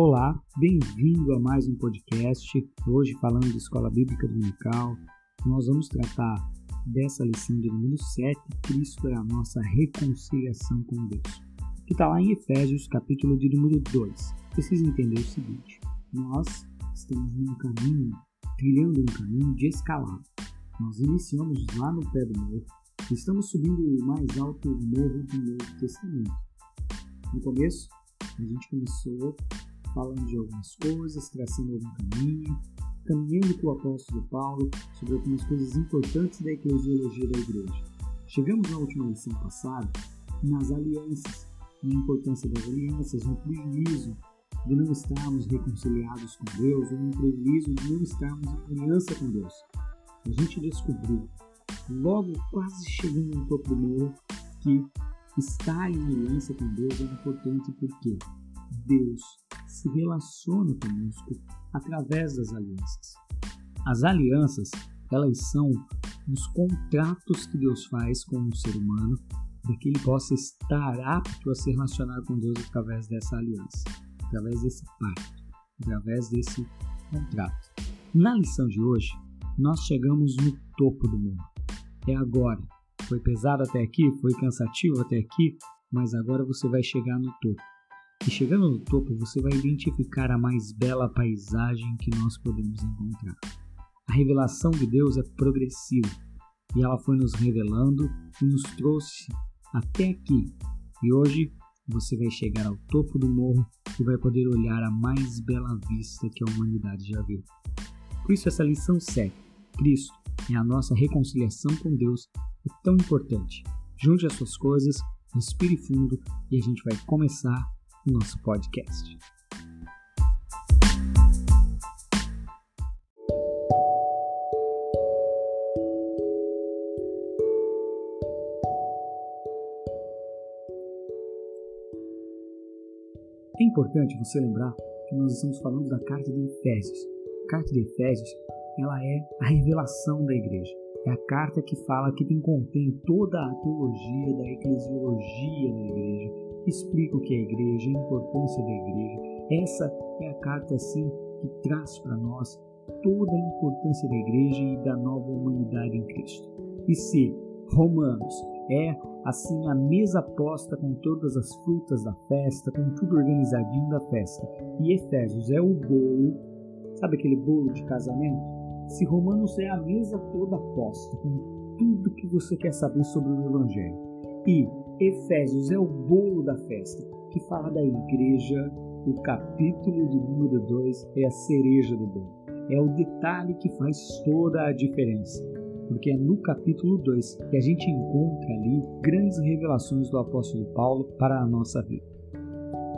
Olá, bem-vindo a mais um podcast. Hoje falando de Escola Bíblica Dominical, nós vamos tratar dessa lição de número 7, Cristo é a nossa reconciliação com Deus. Que está lá em Efésios, capítulo de número 2. Precisa entender o seguinte: nós estamos num caminho, trilhando um caminho de escalada. Nós iniciamos lá no pé do morro estamos subindo o mais alto morro do Novo Testamento. No começo, a gente começou falando de algumas coisas, traçando algum caminho, caminhando com o apóstolo Paulo sobre algumas coisas importantes da eclesiologia da igreja. Chegamos na última lição passada nas alianças, na importância das alianças, no prejuízo de não estarmos reconciliados com Deus, ou no prejuízo de não estarmos em aliança com Deus. A gente descobriu, logo quase chegando no topo do morro, que estar em aliança com Deus é importante porque Deus se relaciona conosco através das alianças. As alianças, elas são os contratos que Deus faz com o ser humano para que ele possa estar apto a se relacionar com Deus através dessa aliança, através desse pacto, através desse contrato. Na lição de hoje, nós chegamos no topo do mundo. É agora. Foi pesado até aqui, foi cansativo até aqui, mas agora você vai chegar no topo. E chegando no topo, você vai identificar a mais bela paisagem que nós podemos encontrar. A revelação de Deus é progressiva e ela foi nos revelando e nos trouxe até aqui. E hoje você vai chegar ao topo do morro e vai poder olhar a mais bela vista que a humanidade já viu. Por isso, essa lição 7, Cristo é a nossa reconciliação com Deus, é tão importante. Junte as suas coisas, respire fundo e a gente vai começar nosso podcast. É importante você lembrar que nós estamos falando da carta de Efésios. A carta de Efésios, ela é a revelação da igreja. É a carta que fala que tem contém toda a teologia da eclesiologia da igreja, explica o que é a igreja, a importância da igreja. Essa é a carta assim que traz para nós toda a importância da igreja e da nova humanidade em Cristo. E se Romanos é assim a mesa posta com todas as frutas da festa, com tudo organizadinho da festa, e Efésios é o bolo, sabe aquele bolo de casamento? Se Romanos é a mesa toda posta com tudo que você quer saber sobre o Evangelho, e Efésios é o bolo da festa, que fala da igreja. O capítulo de número 2 é a cereja do bolo. É o detalhe que faz toda a diferença. Porque é no capítulo 2 que a gente encontra ali grandes revelações do apóstolo Paulo para a nossa vida.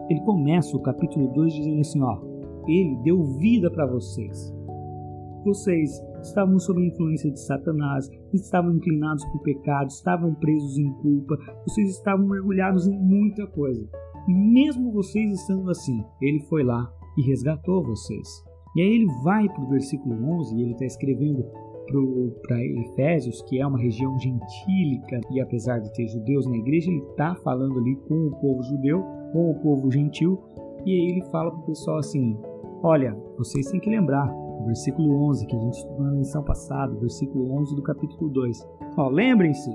Ele começa o capítulo 2 dizendo assim: ó, ele deu vida para vocês. Vocês estavam sob a influência de Satanás, estavam inclinados por pecado, estavam presos em culpa, vocês estavam mergulhados em muita coisa. E mesmo vocês estando assim, ele foi lá e resgatou vocês. E aí ele vai para o versículo 11 e ele está escrevendo para Efésios, que é uma região gentílica, e apesar de ter judeus na igreja, ele está falando ali com o povo judeu, com o povo gentil, e aí ele fala para o pessoal assim: Olha, vocês têm que lembrar, versículo 11, que a gente estudou na lição passada, versículo 11 do capítulo 2. Ó, lembrem-se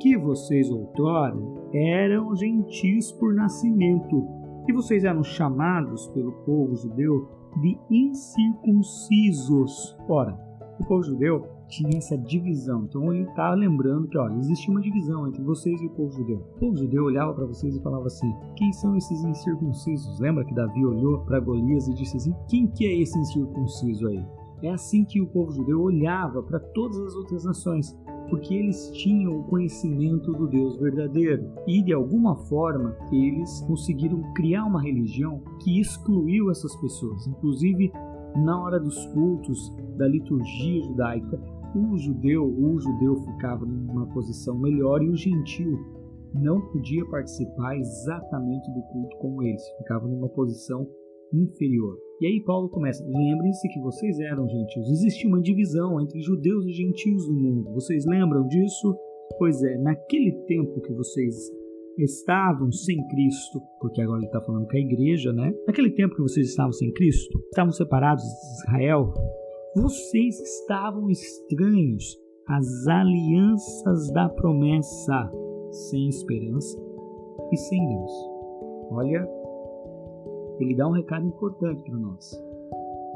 que vocês outrora eram gentis por nascimento, que vocês eram chamados pelo povo judeu de incircuncisos. Ora, o povo judeu tinha essa divisão. Então ele está lembrando que olha, existe uma divisão entre vocês e o povo judeu. O povo judeu olhava para vocês e falava assim: quem são esses incircuncisos? Lembra que Davi olhou para Golias e disse assim: quem que é esse incircunciso aí? É assim que o povo judeu olhava para todas as outras nações, porque eles tinham o conhecimento do Deus verdadeiro e de alguma forma eles conseguiram criar uma religião que excluiu essas pessoas, inclusive na hora dos cultos da liturgia judaica, o judeu, o judeu ficava numa posição melhor e o gentil não podia participar exatamente do culto como eles, ficava numa posição inferior. E aí Paulo começa: lembrem-se que vocês eram gentios. Existia uma divisão entre judeus e gentios no mundo. Vocês lembram disso? Pois é, naquele tempo que vocês estavam sem Cristo, porque agora ele está falando com a igreja, né? Naquele tempo que vocês estavam sem Cristo, estavam separados de Israel, vocês estavam estranhos às alianças da promessa, sem esperança e sem Deus. Olha, ele dá um recado importante para nós.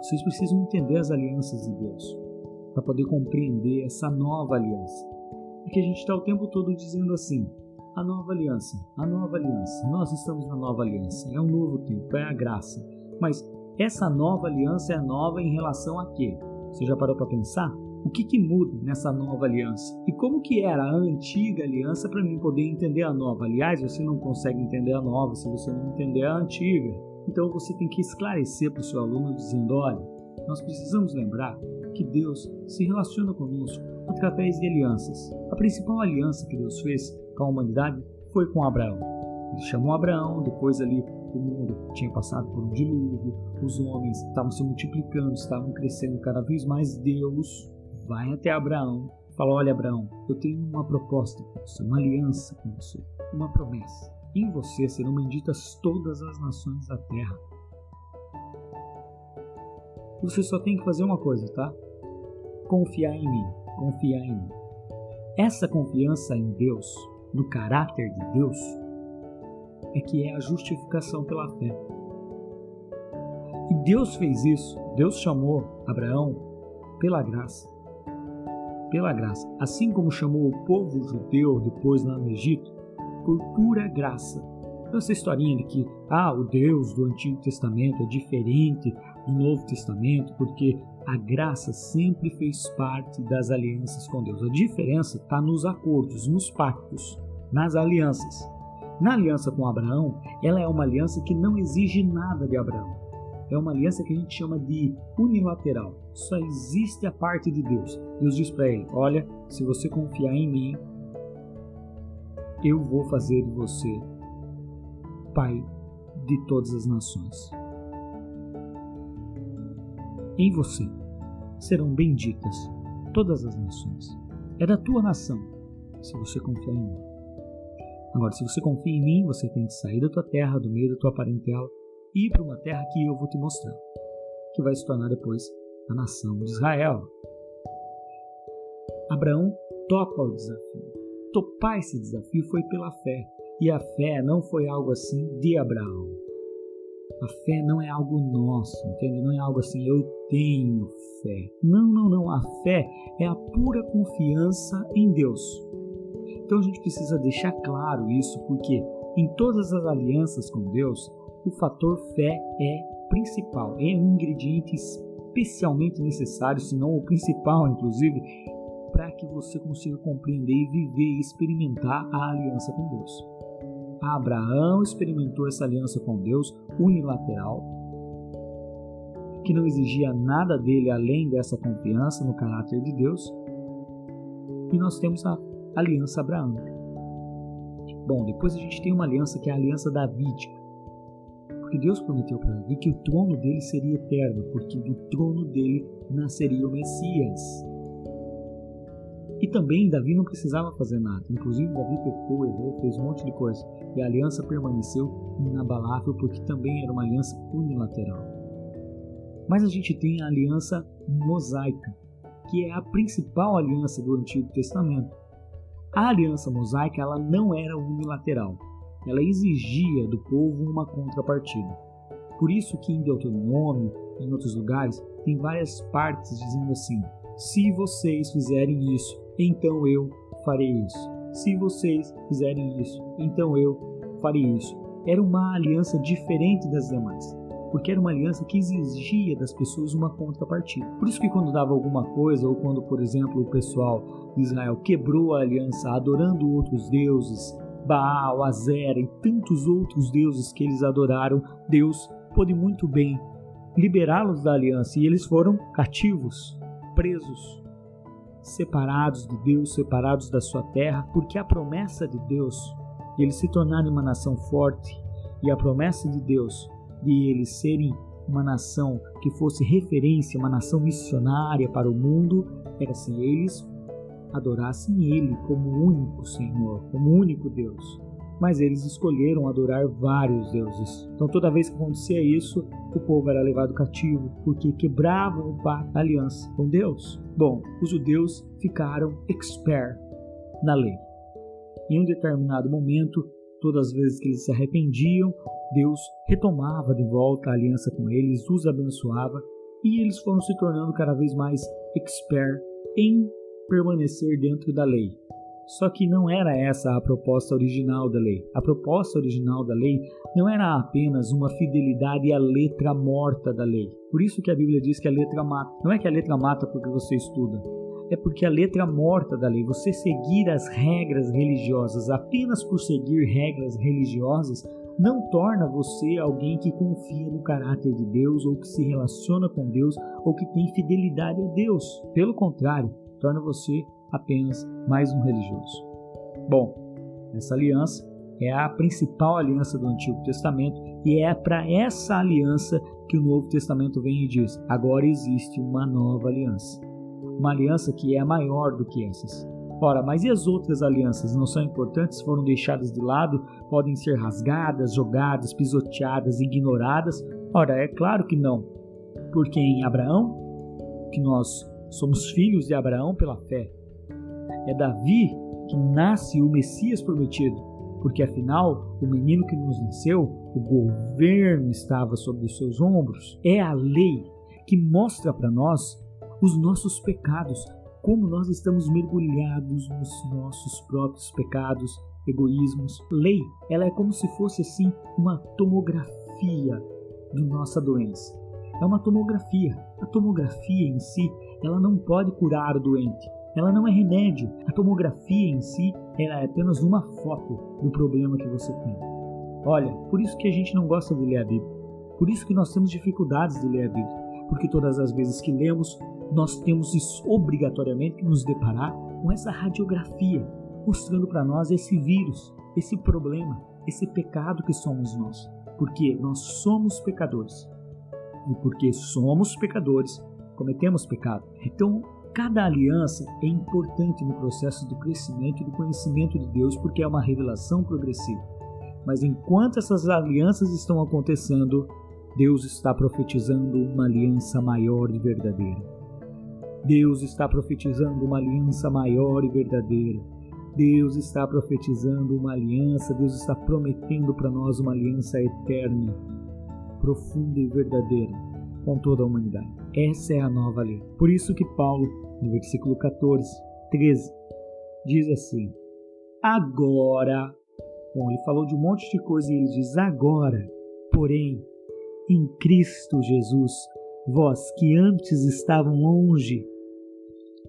Vocês precisam entender as alianças de Deus para poder compreender essa nova aliança. Porque a gente está o tempo todo dizendo assim: a nova aliança, a nova aliança, nós estamos na nova aliança, é um novo tempo, é a graça. Mas essa nova aliança é nova em relação a quê? Você já parou para pensar? O que, que muda nessa nova aliança? E como que era a antiga aliança para mim poder entender a nova? Aliás, você não consegue entender a nova se você não entender a antiga. Então você tem que esclarecer para o seu aluno dizendo: olha, nós precisamos lembrar que Deus se relaciona conosco através de alianças. A principal aliança que Deus fez com a humanidade foi com Abraão. Ele chamou Abraão, depois ali o mundo tinha passado por um dilúvio, os homens estavam se multiplicando, estavam crescendo cada vez mais. Deus vai até Abraão e fala: Olha, Abraão, eu tenho uma proposta com você, uma aliança com você, uma promessa. Em você serão benditas todas as nações da terra. Você só tem que fazer uma coisa, tá? Confiar em mim, confiar em mim. Essa confiança em Deus, no caráter de Deus, é que é a justificação pela fé. E Deus fez isso. Deus chamou Abraão pela graça. Pela graça. Assim como chamou o povo judeu depois lá no Egito, por pura graça. Essa historinha de que ah, o Deus do Antigo Testamento é diferente do Novo Testamento, porque a graça sempre fez parte das alianças com Deus. A diferença está nos acordos, nos pactos, nas alianças. Na aliança com Abraão, ela é uma aliança que não exige nada de Abraão. É uma aliança que a gente chama de unilateral. Só existe a parte de Deus. Deus diz para ele: Olha, se você confiar em mim, eu vou fazer de você pai de todas as nações. Em você serão benditas todas as nações. É da tua nação, se você confiar em mim. Agora, se você confia em mim, você tem que sair da tua terra, do meio da tua parentela e ir para uma terra que eu vou te mostrar, que vai se tornar depois a nação de Israel. Abraão topa o desafio. Topar esse desafio foi pela fé. E a fé não foi algo assim de Abraão. A fé não é algo nosso, entende? Não é algo assim, eu tenho fé. Não, não, não. A fé é a pura confiança em Deus. Então a gente precisa deixar claro isso, porque em todas as alianças com Deus, o fator fé é principal, é um ingrediente especialmente necessário, se não o principal, inclusive, para que você consiga compreender e viver e experimentar a aliança com Deus. Abraão experimentou essa aliança com Deus unilateral, que não exigia nada dele além dessa confiança no caráter de Deus. E nós temos a aliança abraâmica. Bom, depois a gente tem uma aliança que é a aliança davídica. Porque Deus prometeu para Davi que o trono dele seria eterno, porque do trono dele nasceria o Messias. E também Davi não precisava fazer nada. Inclusive, Davi pecou, errou, fez um monte de coisa. E a aliança permaneceu inabalável porque também era uma aliança unilateral. Mas a gente tem a aliança mosaica, que é a principal aliança do Antigo Testamento. A aliança mosaica ela não era unilateral, ela exigia do povo uma contrapartida. Por isso que em Deuteronômio, em outros lugares, tem várias partes dizendo assim: se vocês fizerem isso, então eu farei isso. Se vocês fizerem isso, então eu farei isso. Era uma aliança diferente das demais porque era uma aliança que exigia das pessoas uma contrapartida. Por isso que quando dava alguma coisa, ou quando, por exemplo, o pessoal de Israel quebrou a aliança adorando outros deuses, Baal, Azera e tantos outros deuses que eles adoraram, Deus pôde muito bem liberá-los da aliança e eles foram cativos, presos, separados de Deus, separados da sua terra, porque a promessa de Deus de eles se tornarem uma nação forte e a promessa de Deus de eles serem uma nação que fosse referência, uma nação missionária para o mundo, era se eles adorassem Ele como único Senhor, como único Deus. mas eles escolheram adorar vários deuses. Então, toda vez que acontecia isso, o povo era levado cativo, porque quebravam a aliança com Deus. Bom, os judeus ficaram expert na lei. Em um determinado momento, todas as vezes que eles se arrependiam, Deus retomava de volta a aliança com eles, os abençoava e eles foram se tornando cada vez mais expert em permanecer dentro da lei. Só que não era essa a proposta original da lei. A proposta original da lei não era apenas uma fidelidade à letra morta da lei. Por isso que a Bíblia diz que a letra mata. Não é que a letra mata porque você estuda. É porque a letra morta da lei, você seguir as regras religiosas apenas por seguir regras religiosas, não torna você alguém que confia no caráter de Deus ou que se relaciona com Deus ou que tem fidelidade a Deus. Pelo contrário, torna você apenas mais um religioso. Bom, essa aliança é a principal aliança do Antigo Testamento e é para essa aliança que o Novo Testamento vem e diz: agora existe uma nova aliança. Uma aliança que é maior do que essas. Ora, mas e as outras alianças não são importantes? Foram deixadas de lado? Podem ser rasgadas, jogadas, pisoteadas, ignoradas? Ora, é claro que não. Porque em Abraão, que nós somos filhos de Abraão pela fé, é Davi que nasce o Messias prometido, porque afinal o menino que nos nasceu, o governo estava sobre os seus ombros. É a lei que mostra para nós os nossos pecados, como nós estamos mergulhados nos nossos próprios pecados, egoísmos. Lei, ela é como se fosse assim uma tomografia da nossa doença. É uma tomografia. A tomografia em si, ela não pode curar o doente, ela não é remédio. A tomografia em si ela é apenas uma foto do problema que você tem. Olha, por isso que a gente não gosta de ler a Bíblia. Por isso que nós temos dificuldades de ler a Bíblia. Porque todas as vezes que lemos, nós temos obrigatoriamente que nos deparar com essa radiografia, mostrando para nós esse vírus, esse problema, esse pecado que somos nós. Porque nós somos pecadores. E porque somos pecadores, cometemos pecado. Então, Cada aliança é importante no processo do crescimento e do conhecimento de Deus porque é uma revelação progressiva. Mas enquanto essas alianças estão acontecendo, Deus está profetizando uma aliança maior e verdadeira. Deus está profetizando uma aliança maior e verdadeira. Deus está profetizando uma aliança, Deus está prometendo para nós uma aliança eterna, profunda e verdadeira com toda a humanidade. Essa é a nova lei. Por isso que Paulo, no versículo 14, 13, diz assim: Agora, bom, ele falou de um monte de coisa e ele diz agora, porém, em Cristo Jesus, vós que antes estavam longe,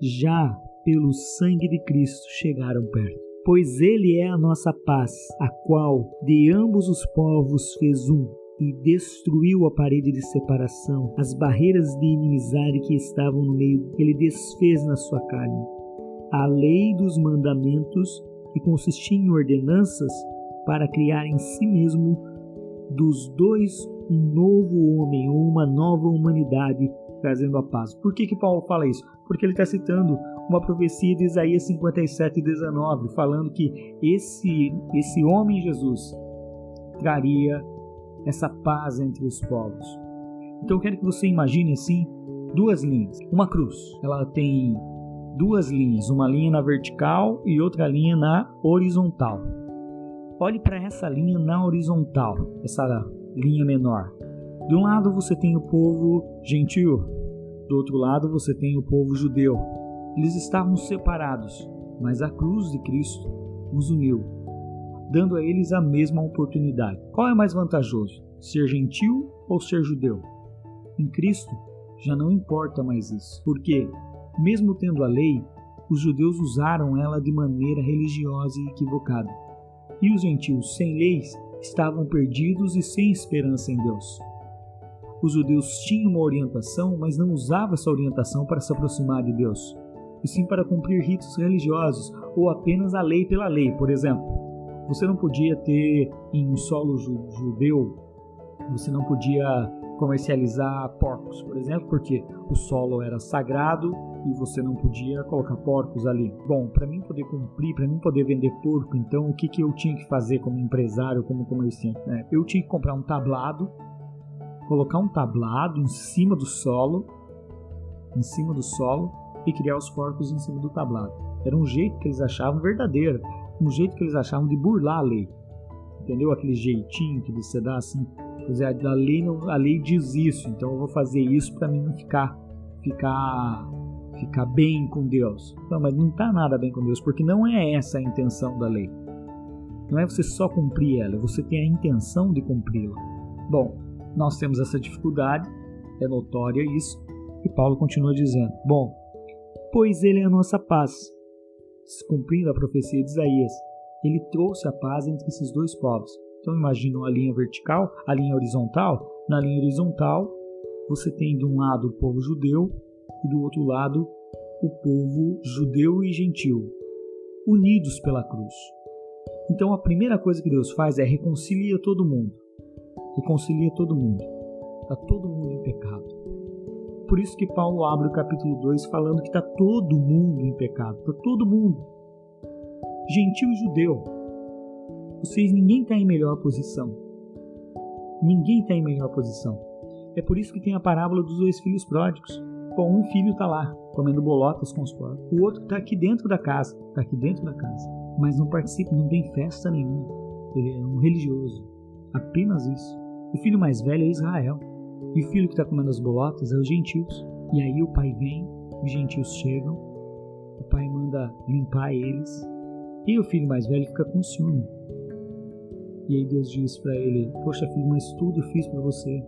já pelo sangue de Cristo chegaram perto. Pois ele é a nossa paz, a qual de ambos os povos fez um e destruiu a parede de separação, as barreiras de inimizade que estavam no meio, ele desfez na sua carne. A lei dos mandamentos, que consistia em ordenanças para criar em si mesmo dos dois um novo homem ou uma nova humanidade, trazendo a paz. Por que, que Paulo fala isso? Porque ele está citando uma profecia de Isaías 57, 19, falando que esse, esse homem Jesus traria essa paz entre os povos. Então eu quero que você imagine assim duas linhas, uma cruz. Ela tem duas linhas, uma linha na vertical e outra linha na horizontal. Olhe para essa linha na horizontal, essa linha menor. De um lado você tem o povo gentil, do outro lado você tem o povo judeu. Eles estavam separados, mas a cruz de Cristo os uniu dando a eles a mesma oportunidade. Qual é mais vantajoso, ser gentil ou ser judeu? Em Cristo já não importa mais isso, porque, mesmo tendo a lei, os judeus usaram ela de maneira religiosa e equivocada. E os gentios sem leis estavam perdidos e sem esperança em Deus. Os judeus tinham uma orientação, mas não usavam essa orientação para se aproximar de Deus, e sim para cumprir ritos religiosos ou apenas a lei pela lei, por exemplo. Você não podia ter em solo judeu, você não podia comercializar porcos, por exemplo, porque o solo era sagrado e você não podia colocar porcos ali. Bom, para mim poder cumprir, para mim poder vender porco, então o que, que eu tinha que fazer como empresário, como comerciante? Né? Eu tinha que comprar um tablado, colocar um tablado em cima do solo, em cima do solo e criar os porcos em cima do tablado. Era um jeito que eles achavam verdadeiro, um jeito que eles achavam de burlar a lei. Entendeu? Aquele jeitinho que você dá assim. Pois é, a lei, não, a lei diz isso, então eu vou fazer isso para mim não ficar, ficar, ficar bem com Deus. Não, mas não está nada bem com Deus, porque não é essa a intenção da lei. Não é você só cumprir ela, você tem a intenção de cumpri-la. Bom, nós temos essa dificuldade, é notória isso, e Paulo continua dizendo: Bom, pois ele é a nossa paz, cumprindo a profecia de Isaías, ele trouxe a paz entre esses dois povos. Então imagina a linha vertical, a linha horizontal. Na linha horizontal, você tem de um lado o povo judeu e do outro lado o povo judeu e gentil, unidos pela cruz. Então a primeira coisa que Deus faz é reconcilia todo mundo. Reconcilia todo mundo. Está todo mundo em pecado. Por isso que Paulo abre o capítulo 2 falando que está todo mundo em pecado. Está todo mundo gentil e judeu. Vocês ninguém está em melhor posição. Ninguém está em melhor posição. É por isso que tem a parábola dos dois filhos pródigos. Bom, um filho está lá, comendo bolotas com os porcos. O outro está aqui dentro da casa. Está aqui dentro da casa. Mas não participa, não tem festa nenhuma. Ele é um religioso. Apenas isso. O filho mais velho é Israel. E o filho que está comendo as bolotas é os gentios. E aí o pai vem, os gentios chegam, o pai manda limpar eles, e o filho mais velho fica com ciúme. E aí Deus diz para ele: Poxa, filho, mas tudo eu fiz para você.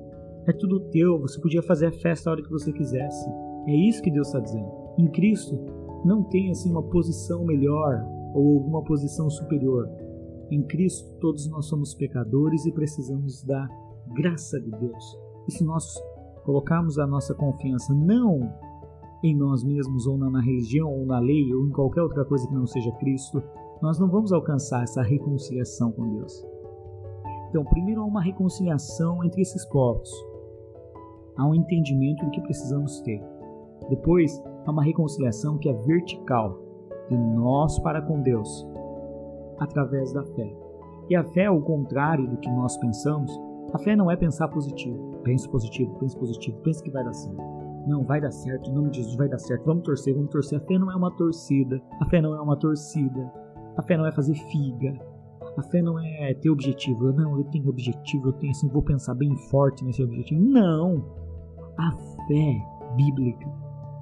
É tudo teu, você podia fazer a festa a hora que você quisesse. É isso que Deus está dizendo. Em Cristo, não tem assim uma posição melhor ou alguma posição superior. Em Cristo, todos nós somos pecadores e precisamos da graça de Deus. E se nós colocarmos a nossa confiança não em nós mesmos, ou na religião, ou na lei, ou em qualquer outra coisa que não seja Cristo, nós não vamos alcançar essa reconciliação com Deus. Então, primeiro há uma reconciliação entre esses povos. Há um entendimento do que precisamos ter. Depois, há uma reconciliação que é vertical, de nós para com Deus, através da fé. E a fé é o contrário do que nós pensamos. A fé não é pensar positivo. Pense positivo, pense positivo, pense que vai dar certo. Não, vai dar certo, nome de Jesus vai dar certo. Vamos torcer, vamos torcer. A fé não é uma torcida. A fé não é uma torcida. A fé não é fazer figa. A fé não é ter objetivo. Não, eu tenho objetivo, eu tenho assim, vou pensar bem forte nesse objetivo. Não! A fé bíblica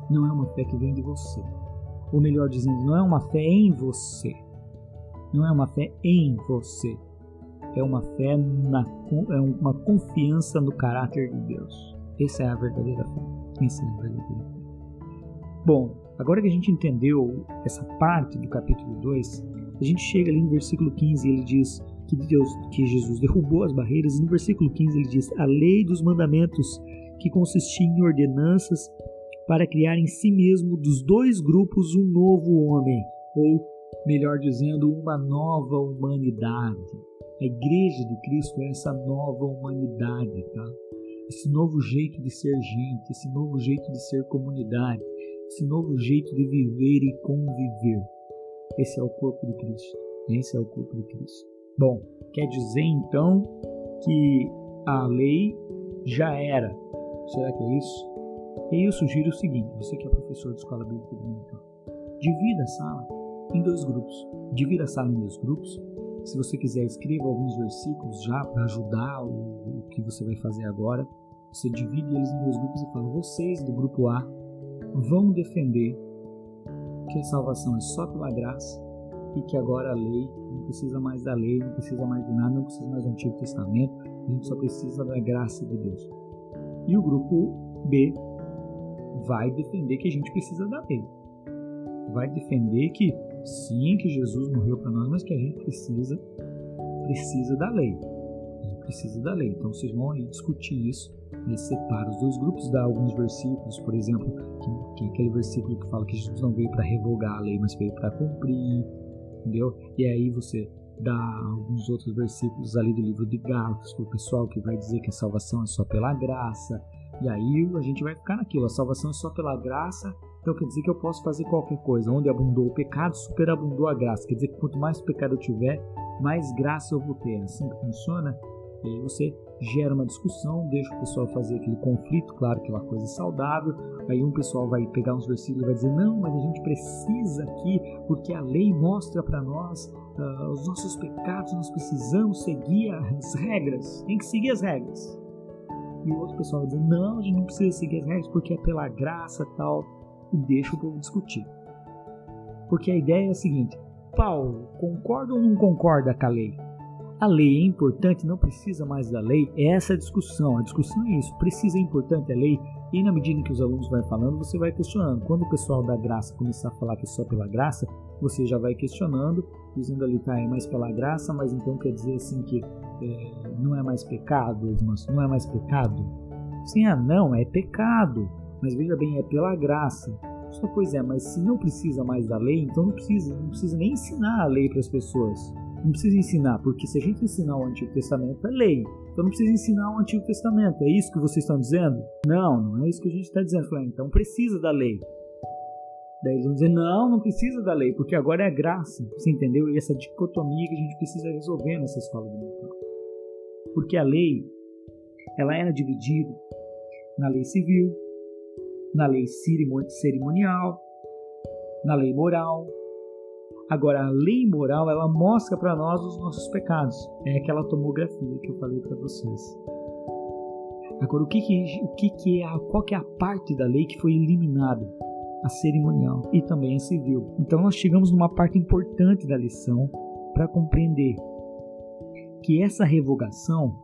não é uma fé que vem de você. Ou melhor dizendo, não é uma fé em você. Não é uma fé em você. É uma fé na é uma confiança no caráter de Deus. Essa é a verdadeira fé. Essa é a verdadeira fé. Bom, agora que a gente entendeu essa parte do capítulo 2, a gente chega ali no versículo 15 e ele diz que Deus, que Jesus derrubou as barreiras, e no versículo 15 ele diz: "A lei dos mandamentos que consistia em ordenanças para criar em si mesmo dos dois grupos um novo homem, ou melhor dizendo, uma nova humanidade. A igreja de Cristo é essa nova humanidade, tá? Esse novo jeito de ser gente, esse novo jeito de ser comunidade, esse novo jeito de viver e conviver. Esse é o corpo de Cristo. Esse é o corpo de Cristo. Bom, quer dizer então que a lei já era. Será que é isso? E eu sugiro o seguinte: você que é professor de escola bíblica dominical, divida a sala em dois grupos. Divida a sala em dois grupos. Se você quiser, escreva alguns versículos já para ajudar o, o que você vai fazer agora. Você divide eles em dois grupos e fala: vocês do grupo A vão defender que a salvação é só pela graça e que agora a lei não precisa mais da lei, não precisa mais de nada, não precisa mais do Antigo Testamento, a gente só precisa da graça de Deus. E o grupo B vai defender que a gente precisa da lei. Vai defender que sim, que Jesus morreu para nós, mas que a gente precisa precisa da lei. A gente precisa da lei. Então vocês vão ali discutir isso ele separa os dois grupos, dá alguns versículos, por exemplo, que, que aquele versículo que fala que Jesus não veio para revogar a lei, mas veio para cumprir, entendeu? E aí você dar alguns outros versículos ali do livro de Gálatas para o pessoal que vai dizer que a salvação é só pela graça. E aí a gente vai ficar naquilo, a salvação é só pela graça, então quer dizer que eu posso fazer qualquer coisa. Onde abundou o pecado, superabundou a graça. Quer dizer que quanto mais pecado eu tiver, mais graça eu vou ter. É assim que funciona. E aí você gera uma discussão, deixa o pessoal fazer aquele conflito, claro que é uma coisa saudável. Aí um pessoal vai pegar uns versículos e vai dizer: não, mas a gente precisa aqui, porque a lei mostra para nós uh, os nossos pecados, nós precisamos seguir as regras, tem que seguir as regras. E o outro pessoal vai dizer: não, a gente não precisa seguir as regras porque é pela graça tal. E deixa o povo discutir. Porque a ideia é a seguinte: Paulo, concorda ou não concorda com a lei? A lei é importante, não precisa mais da lei? É essa a discussão. A discussão é isso. Precisa, é importante a lei? E na medida que os alunos vão falando, você vai questionando. Quando o pessoal da graça começar a falar que é só pela graça, você já vai questionando, dizendo ali, tá, é mais pela graça, mas então quer dizer assim que é, não é mais pecado, irmãos? Não é mais pecado? Sim, ah, não, é pecado. Mas veja bem, é pela graça. Só pois é, mas se não precisa mais da lei, então não precisa, não precisa nem ensinar a lei para as pessoas. Não precisa ensinar, porque se a gente ensinar o Antigo Testamento é lei. Então não precisa ensinar o Antigo Testamento. É isso que vocês estão dizendo? Não, não é isso que a gente está dizendo. Falei, então precisa da lei. Daí eles vão dizer, não, não precisa da lei, porque agora é a graça. Você entendeu? E essa dicotomia que a gente precisa resolver nessa escola dominical. Porque a lei, ela era dividida na lei civil, na lei cerimonial, na lei moral. Agora, a lei moral, ela mostra para nós os nossos pecados. É aquela tomografia que eu falei para vocês. Agora, o que que, o que que é qual que é a parte da lei que foi eliminada? A cerimonial e também a civil. Então, nós chegamos numa parte importante da lição para compreender que essa revogação,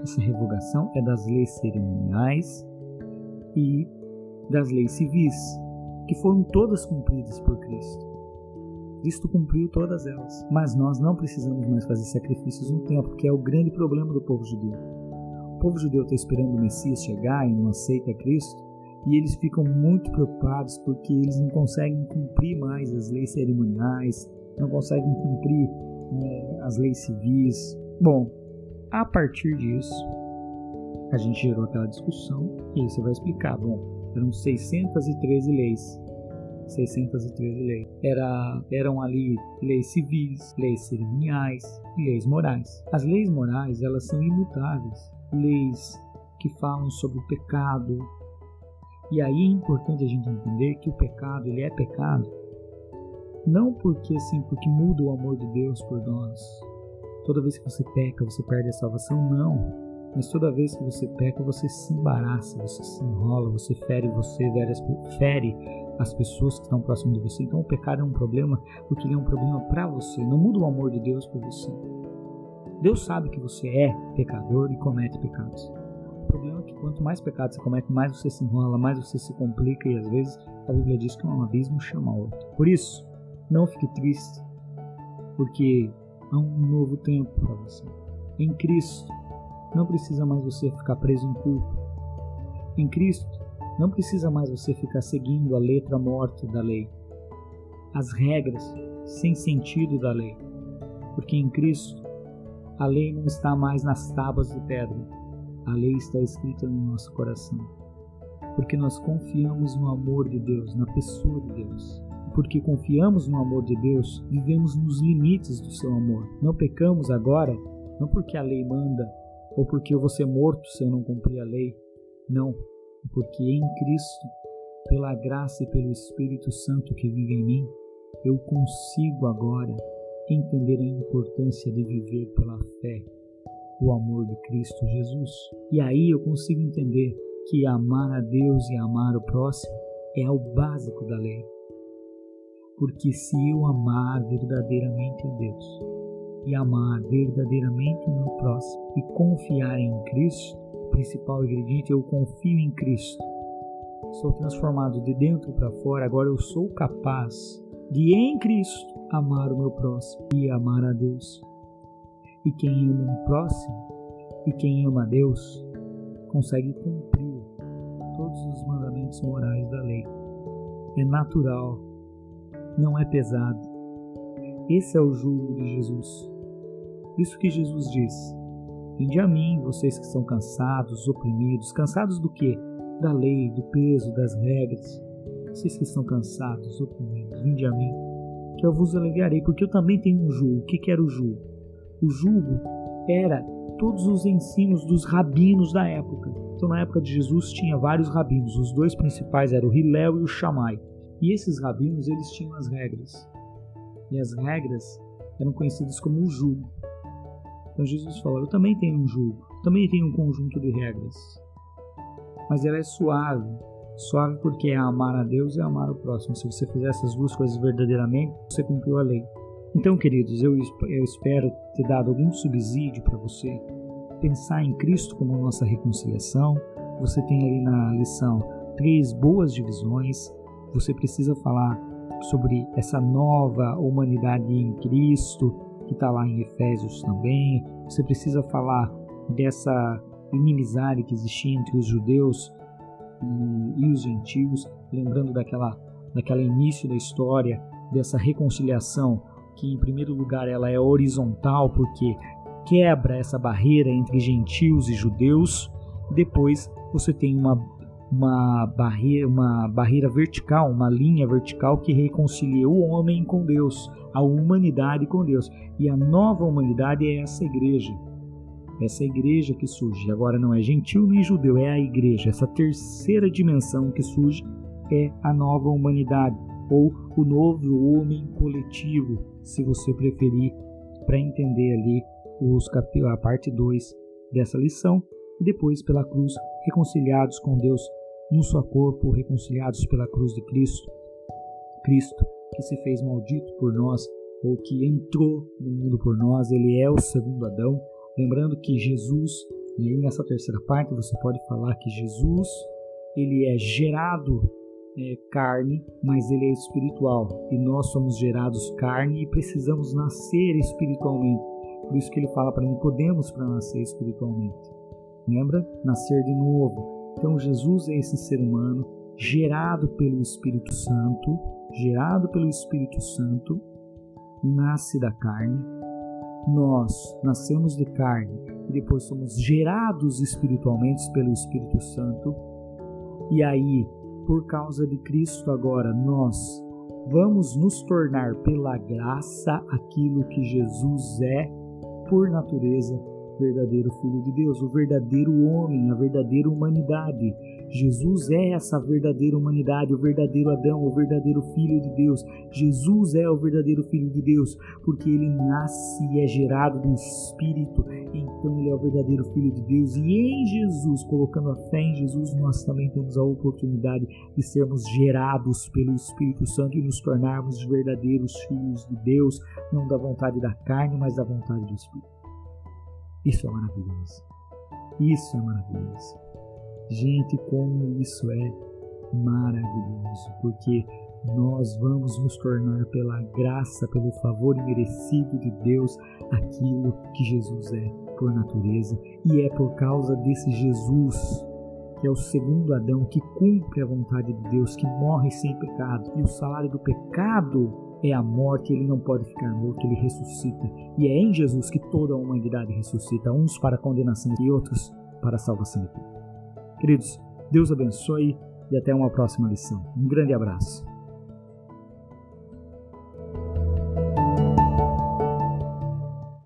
essa revogação é das leis cerimoniais e das leis civis, que foram todas cumpridas por Cristo. Cristo cumpriu todas elas, mas nós não precisamos mais fazer sacrifícios no tempo, que é o grande problema do povo judeu. O povo judeu está esperando o Messias chegar e não aceita Cristo, e eles ficam muito preocupados porque eles não conseguem cumprir mais as leis cerimoniais, não conseguem cumprir é, as leis civis. Bom, a partir disso, a gente gerou aquela discussão e aí você vai explicar. Bom, eram 613 leis. 613 leis. Era, eram ali leis civis, leis cerimoniais e leis morais. As leis morais, elas são imutáveis. Leis que falam sobre o pecado. E aí é importante a gente entender que o pecado, ele é pecado não porque assim, porque muda o amor de Deus por nós. Toda vez que você peca, você perde a salvação? Não mas toda vez que você peca, você se embaraça, você se enrola, você fere você, fere as pessoas que estão próximas de você. Então o pecado é um problema porque ele é um problema para você. Não muda o amor de Deus por você. Deus sabe que você é pecador e comete pecados. O problema é que quanto mais pecados você comete, mais você se enrola, mais você se complica e às vezes a Bíblia diz que um abismo chama outro. Por isso, não fique triste, porque há um novo tempo para você. Em Cristo, não precisa mais você ficar preso em culpa. Em Cristo, não precisa mais você ficar seguindo a letra morta da lei, as regras sem sentido da lei, porque em Cristo a lei não está mais nas tábuas de pedra, a lei está escrita no nosso coração, porque nós confiamos no amor de Deus, na pessoa de Deus. Porque confiamos no amor de Deus, vivemos nos limites do seu amor. Não pecamos agora, não porque a lei manda, ou porque eu vou ser morto se eu não cumprir a lei. Não, porque em Cristo, pela graça e pelo Espírito Santo que vive em mim, eu consigo agora entender a importância de viver pela fé o amor de Cristo Jesus. E aí eu consigo entender que amar a Deus e amar o próximo é o básico da lei. Porque se eu amar verdadeiramente a Deus, e amar verdadeiramente o meu próximo e confiar em Cristo, o principal ingrediente, eu confio em Cristo. Sou transformado de dentro para fora, agora eu sou capaz de, em Cristo, amar o meu próximo e amar a Deus. E quem ama o próximo e quem ama a Deus consegue cumprir todos os mandamentos morais da lei. É natural, não é pesado, Esse é o jugo de Jesus. Isso que Jesus diz. Vinde a mim, vocês que são cansados, oprimidos. Cansados do quê? Da lei, do peso, das regras. Vocês que estão cansados, oprimidos, vinde a mim, que eu vos aliviarei, porque eu também tenho um jugo. O que era o jugo? O jugo era todos os ensinos dos rabinos da época. Então, na época de Jesus, tinha vários rabinos. Os dois principais eram o Hilel e o Shammai. E esses rabinos, eles tinham as regras. E as regras eram conhecidas como o jugo. Então, Jesus falou: Eu também tenho um jugo, também tenho um conjunto de regras. Mas ela é suave. Suave porque é amar a Deus e amar o próximo. Se você fizer essas duas coisas verdadeiramente, você cumpriu a lei. Então, queridos, eu, eu espero ter dado algum subsídio para você pensar em Cristo como nossa reconciliação. Você tem ali na lição três boas divisões. Você precisa falar sobre essa nova humanidade em Cristo, que está lá em Efésios também. Você precisa falar dessa inimizade que existia entre os judeus e, e os gentios, lembrando daquela, daquela início da história, dessa reconciliação que em primeiro lugar ela é horizontal porque quebra essa barreira entre gentios e judeus. Depois você tem uma, uma, barreira, uma barreira vertical, uma linha vertical que reconcilia o homem com Deus, a humanidade com Deus. E a nova humanidade é essa igreja. Essa igreja que surge. Agora não é gentil nem judeu, é a igreja. Essa terceira dimensão que surge é a nova humanidade ou o novo homem coletivo, se você preferir, para entender ali os a parte 2 dessa lição, e depois pela cruz, reconciliados com Deus num só corpo, reconciliados pela cruz de Cristo. Cristo que se fez maldito por nós, ou que entrou no mundo por nós, ele é o segundo Adão. Lembrando que Jesus, e aí nessa terceira parte você pode falar que Jesus, ele é gerado é, carne, mas ele é espiritual. E nós somos gerados carne e precisamos nascer espiritualmente. Por isso que ele fala para Nicodemos para nascer espiritualmente. Lembra? Nascer de novo. Então Jesus é esse ser humano gerado pelo Espírito Santo, gerado pelo Espírito Santo, nasce da carne. Nós nascemos de carne e depois somos gerados espiritualmente pelo Espírito Santo. E aí por causa de Cristo agora nós vamos nos tornar pela graça aquilo que Jesus é por natureza verdadeiro Filho de Deus, o verdadeiro homem, a verdadeira humanidade. Jesus é essa verdadeira humanidade, o verdadeiro Adão, o verdadeiro Filho de Deus. Jesus é o verdadeiro Filho de Deus, porque ele nasce e é gerado do Espírito, então ele é o verdadeiro Filho de Deus. E em Jesus, colocando a fé em Jesus, nós também temos a oportunidade de sermos gerados pelo Espírito Santo e nos tornarmos verdadeiros filhos de Deus, não da vontade da carne, mas da vontade do Espírito. Isso é maravilhoso. Isso é maravilhoso. Gente, como isso é maravilhoso, porque nós vamos nos tornar pela graça, pelo favor imerecido de Deus, aquilo que Jesus é por natureza, e é por causa desse Jesus que é o segundo Adão que cumpre a vontade de Deus, que morre sem pecado, e o salário do pecado é a morte, ele não pode ficar morto, ele ressuscita. E é em Jesus que toda a humanidade ressuscita, uns para condenação e outros para a salvação de Queridos, Deus abençoe e até uma próxima lição. Um grande abraço.